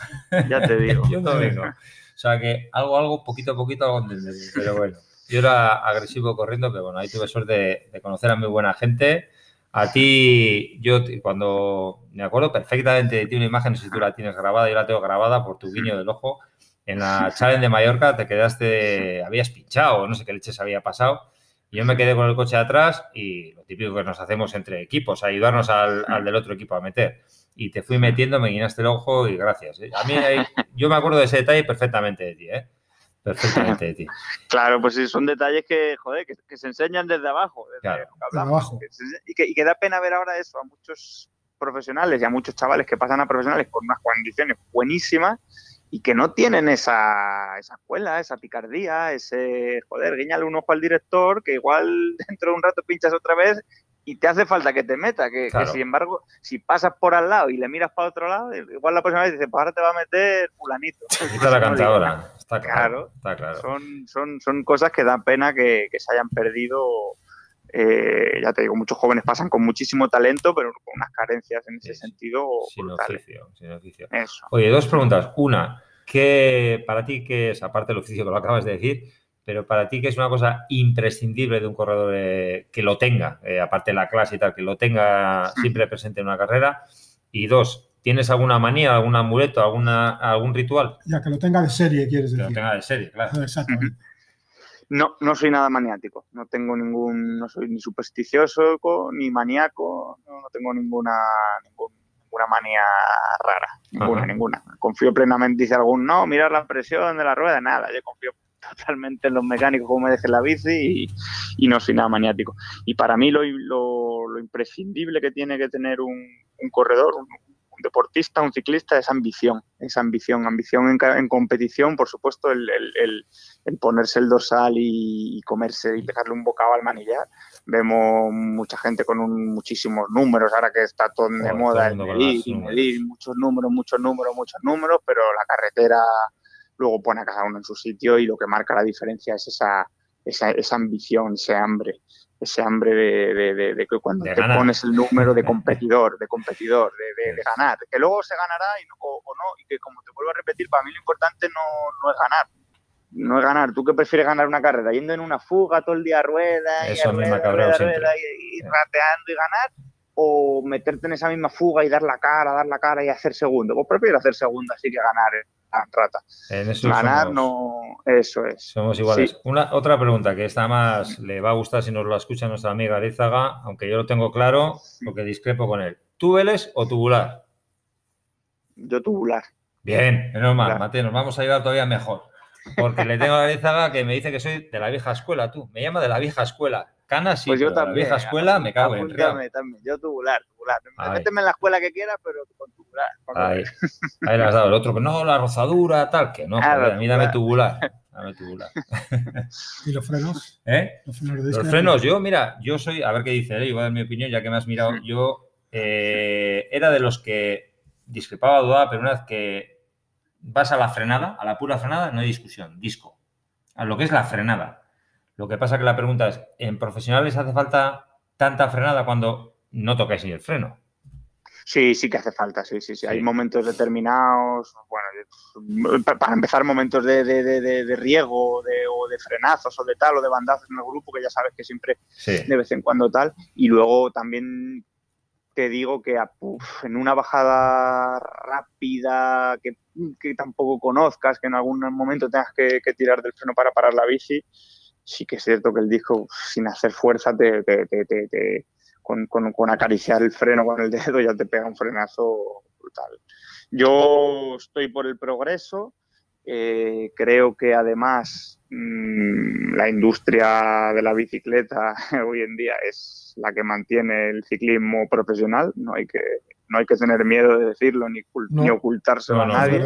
Ya te digo. y un domingo. O sea que algo, algo, poquito a poquito, algo. Pero bueno, yo era agresivo corriendo, pero bueno, ahí tuve suerte de, de conocer a muy buena gente. A ti, yo cuando me acuerdo perfectamente de ti una imagen, no sé si tú la tienes grabada, yo la tengo grabada por tu guiño del ojo. En la Challenge de Mallorca te quedaste, habías pinchado, no sé qué leches había pasado. Y yo me quedé con el coche atrás y lo típico que nos hacemos entre equipos, ayudarnos al, al del otro equipo a meter. Y te fui metiendo, me guiñaste el ojo y gracias. ¿eh? A mí, yo me acuerdo de ese detalle perfectamente de ti, ¿eh? Perfectamente de ti. Claro, pues sí, son detalles que, joder, que, que se enseñan desde abajo. Desde Claro. hablamos. abajo. Que se- Y que, y que da pena ver ahora eso a muchos profesionales y a muchos chavales que pasan a profesionales con unas condiciones buenísimas y que no tienen esa, esa escuela, esa picardía, ese, joder, guiñale un ojo al director, que igual dentro de un rato pinchas otra vez y te hace falta que te meta, que, sin embargo, si pasas por al lado y le miras para otro lado, igual la próxima vez dices, pues ahora te va a meter fulanito. Esta es la cantadora. Está claro. Claro. Está claro. Son, son, son cosas que dan pena que, que se hayan perdido. eh, ya te digo, muchos jóvenes pasan con muchísimo talento, pero con unas carencias en ese Sí, sentido Sin brutales. oficio, sin oficio. Eso. Oye, dos preguntas. Una, ¿qué para ti qué es, aparte del oficio que lo acabas de decir, pero para ti qué es una cosa imprescindible de un corredor eh, que lo tenga, eh, aparte de la clase y tal, que lo tenga siempre presente en una carrera? Y dos, ¿tienes alguna manía, algún amuleto, alguna, algún ritual? Ya que lo tenga de serie, quieres Que lo decir. tenga de serie, claro. Exactamente. No, no soy nada maniático. No tengo ningún, no soy ni supersticioso ni maníaco. No, no tengo ninguna, ningún- ninguna manía rara. Ninguna, Ajá. ninguna. Confío plenamente. Dice algún, no, mirar la presión de la rueda, nada. Yo confío totalmente en los mecánicos como me dejen la bici y, y no soy nada maniático. Y para mí lo, lo- lo imprescindible que tiene que tener un, un corredor, un, un deportista, un ciclista, es ambición. Es ambición. Ambición en, en competición, por supuesto, el, el- el- el ponerse el dorsal y, comerse y pegarle un bocado al manillar. Vemos mucha gente con un- muchísimos números, ahora que está todo de moda el medir, medir, muchos números, muchos números, muchos números, pero la carretera luego pone a cada uno en su sitio y lo que marca la diferencia es esa, esa, esa ambición, ese hambre, ese hambre de, de- de- de que cuando te ganar. pones el número de competidor, de competidor, de, ganar, que luego se ganará y no- o, o no, y que como te vuelvo a repetir, para mí lo importante no, no es ganar. No es ganar. ¿Tú qué prefieres ganar una carrera? Yendo en una fuga todo el día a rueda, y Eso a a rueda, rueda, rueda, y, y rateando y ganar, o meterte en esa misma fuga y dar la cara, dar la cara y hacer segundo. Pues prefiero hacer segundo así que ganar en rata. En eso Ganar somos, no, eso es. somos iguales. Sí. Una, otra pregunta que esta más le va a gustar si nos la escucha nuestra amiga Arizaga, aunque yo lo tengo claro porque discrepo con él. ¿Túbeles o tubular? Yo tubular. Bien, menos mal, Claro. Mate, nos vamos a llevar todavía mejor. Porque le tengo a Arizaga que me dice que soy de la vieja escuela, tú. Me llama de la vieja escuela. Canas sí, Pues yo pero la también. vieja escuela me cago en. Apúntame también. Yo tubular, tubular. Ay. Méteme en la escuela que quieras, pero con tubular. Ahí, ahí le has dado el otro, que no, la rozadura, tal, que no, Ah, joder, la a mí dame tubular. tubular. Dame tubular. ¿Y los frenos? ¿Eh? Los frenos, de Los disco. frenos, yo, mira, yo soy, a ver qué dice yo voy a dar mi opinión, ya que me has mirado, yo eh, era de los que discrepaba, dudaba, pero una vez que vas a la frenada, a la pura frenada, no hay discusión, disco. A lo que es la frenada. Lo que pasa que la pregunta es, ¿en profesionales hace falta tanta frenada cuando no tocáis ni el freno? Sí, sí que hace falta, sí, sí, sí. Hay momentos determinados, bueno, para empezar, momentos de, de, de, de riego de, o de frenazos o de tal o de bandazos en el grupo, que ya sabes que siempre de vez en cuando tal. Y luego también te digo que en una bajada rápida que, que, tampoco conozcas, que en algún momento tengas que, tirar del freno para parar la bici, sí que es cierto que el disco sin hacer fuerza te, te, te con, acariciar el freno con el dedo ya te pega un frenazo brutal. Yo estoy por el progreso, eh, creo que además mm, la industria de la bicicleta hoy en día es la que mantiene el ciclismo profesional, no hay que, no hay que tener miedo de decirlo ni, ni ocultarse a nadie.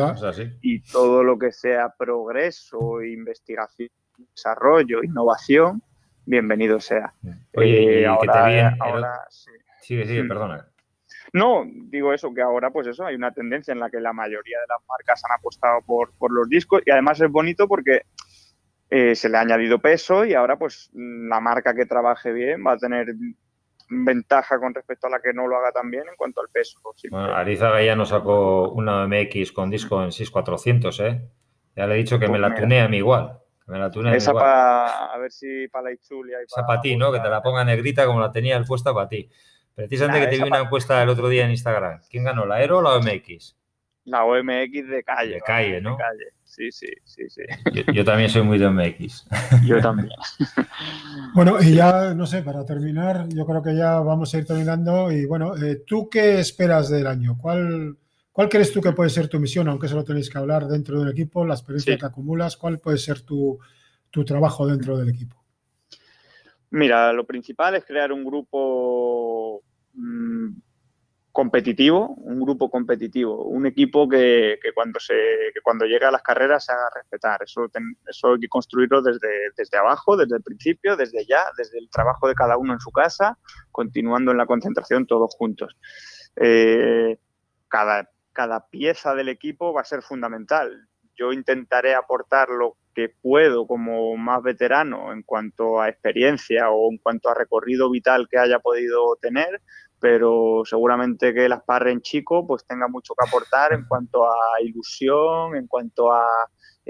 y todo lo que sea progreso, investigación, desarrollo, innovación, bienvenido sea. Oye, eh, ahora, sí. Sigue, sigue, mm. perdona. No, digo eso, que ahora pues eso, hay una tendencia en la que la mayoría de las marcas han apostado por, por los discos y además es bonito porque eh, se le ha añadido peso y ahora pues la marca que trabaje bien va a tener ventaja con respecto a la que no lo haga tan bien en cuanto al peso. Bueno, Arizaga ya nos sacó una MX con disco en 6400, ¿eh? Ya le he dicho que me pues la tunea a mí igual. Esa para, a ver si para la Itzulia. Esa para ti, ¿no? Que te la ponga negrita como la tenía el puesta para ti. Precisamente que te vi una encuesta el otro día en Instagram. ¿Quién ganó, la Aero o la OMX? La OMX de calle. De calle, ¿no? De calle. Sí, sí, sí, sí. Yo, también soy muy de OMX. Yo también. bueno, y ya, no sé, para terminar, yo creo que ya vamos a ir terminando. Y bueno, eh, ¿tú qué esperas del año? ¿Cuál, ¿Cuál crees tú que puede ser tu misión, aunque solo tenéis que hablar dentro del equipo, la experiencia que acumulas? ¿Cuál puede ser tu, trabajo dentro del equipo? Mira, lo principal es crear un grupo mm, competitivo, un grupo competitivo, un equipo que, cuando se cuando llega a las carreras se haga respetar. Eso, eso hay que construirlo desde, desde abajo, desde el principio, desde ya, desde el trabajo de cada uno en su casa, continuando en la concentración todos juntos. Eh, cada cada pieza del equipo va a ser fundamental. Yo intentaré aportar lo que puedo como más veterano en cuanto a experiencia o en cuanto a recorrido vital que haya podido tener, pero seguramente que el Asparren chico pues tenga mucho que aportar en cuanto a ilusión, en cuanto a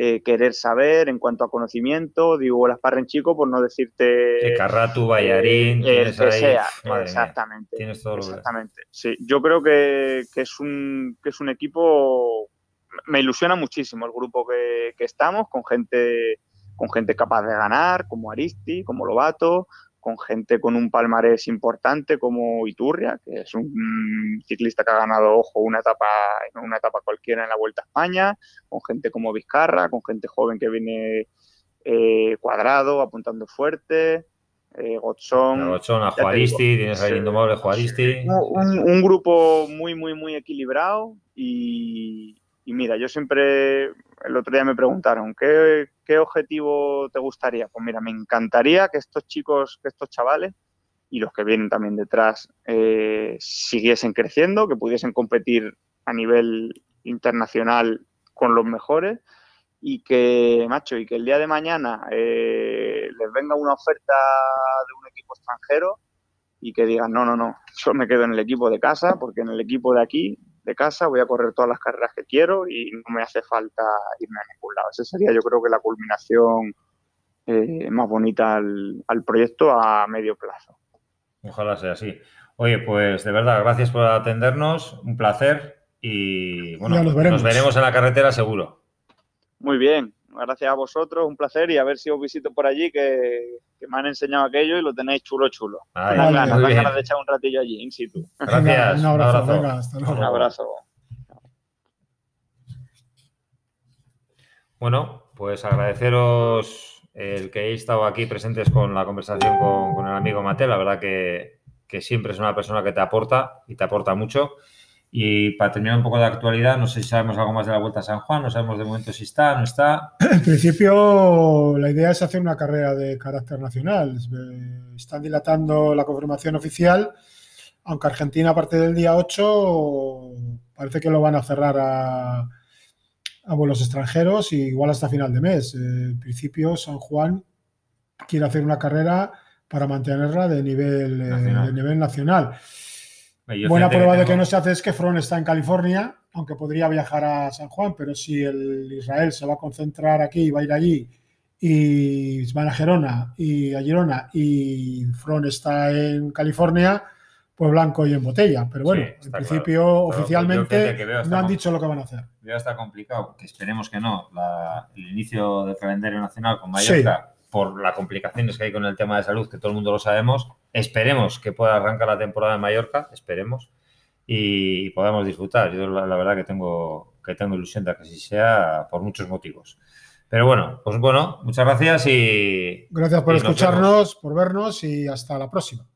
eh, querer saber, en cuanto a conocimiento, digo el Asparren chico por no decirte... Que Carratu, eh, el que sea, exactamente. tienes todo exactamente. Sí, yo creo que, es un, que es un equipo... Me ilusiona muchísimo el grupo que, que estamos, con gente con gente capaz de ganar, como Aristi, como Lobato, con gente con un palmarés importante como Iturria, que es un ciclista que ha ganado, ojo, una etapa, una etapa cualquiera en la Vuelta a España, con gente como Vizcarra, con gente joven que viene eh, cuadrado, apuntando fuerte, eh, Gotson. a Juaristi, tienes ahí indomable Juaristi. Un, un, grupo muy, muy, muy equilibrado y, y mira, yo siempre, el otro día me preguntaron, ¿qué, objetivo te gustaría? Pues mira, me encantaría que estos chicos, que estos chavales y los que vienen también detrás eh, siguiesen creciendo, que pudiesen competir a nivel internacional con los mejores y que, macho, y que el día de mañana eh, les venga una oferta de un equipo extranjero y que digan, no, no, no, yo me quedo en el equipo de casa porque en el equipo de aquí de casa, voy a correr todas las carreras que quiero y no me hace falta irme a ningún lado. Esa sería yo creo que la culminación eh, más bonita al, proyecto a medio plazo. Ojalá sea así. Oye, pues de verdad, gracias por atendernos, un placer y bueno, nos veremos en la carretera seguro. Muy bien, gracias a vosotros, un placer y a ver si os visito por allí, que, me han enseñado aquello y lo tenéis chulo, chulo. Ay, ganas, ganas de echar un ratillo allí, in situ. Gracias. un abrazo. hasta luego. Un abrazo. Bueno, pues agradeceros el que hayáis estado aquí presentes con la conversación con, el amigo Mate. La verdad que, que siempre es una persona que te aporta y te aporta mucho. Y para terminar un poco de actualidad, no sé si sabemos algo más de la Vuelta a San Juan, no sabemos de momento si está, no está. En principio, la idea es hacer una carrera de carácter nacional. Están dilatando la confirmación oficial aunque Argentina a partir del día 8 parece que lo van a cerrar a, a vuelos extranjeros y igual hasta final de mes. Eh, en principio, San Juan quiere hacer una carrera para mantenerla de nivel eh, Nacional. de nivel nacional. Yo Buena prueba de que no se hace es que Fron está en California, aunque podría viajar a San Juan, pero si el Israel se va a concentrar aquí, va a ir allí, y van a Gerona y a Girona, y Fron está en California, pues blanco y en botella. Pero bueno, Sí, en principio, claro. Oficialmente, que veo no han dicho lo que van a hacer. Ya está complicado, que esperemos que no, la- el inicio del calendario nacional con Mallorca, por las complicaciones que hay con el tema de salud, que todo el mundo lo sabemos, esperemos que pueda arrancar la temporada en Mallorca, esperemos, y podamos disfrutar. Yo la, la verdad que tengo, que tengo ilusión de que así sea por muchos motivos. Pero bueno, pues bueno, muchas gracias y Gracias por Y escucharnos, por vernos y hasta la próxima.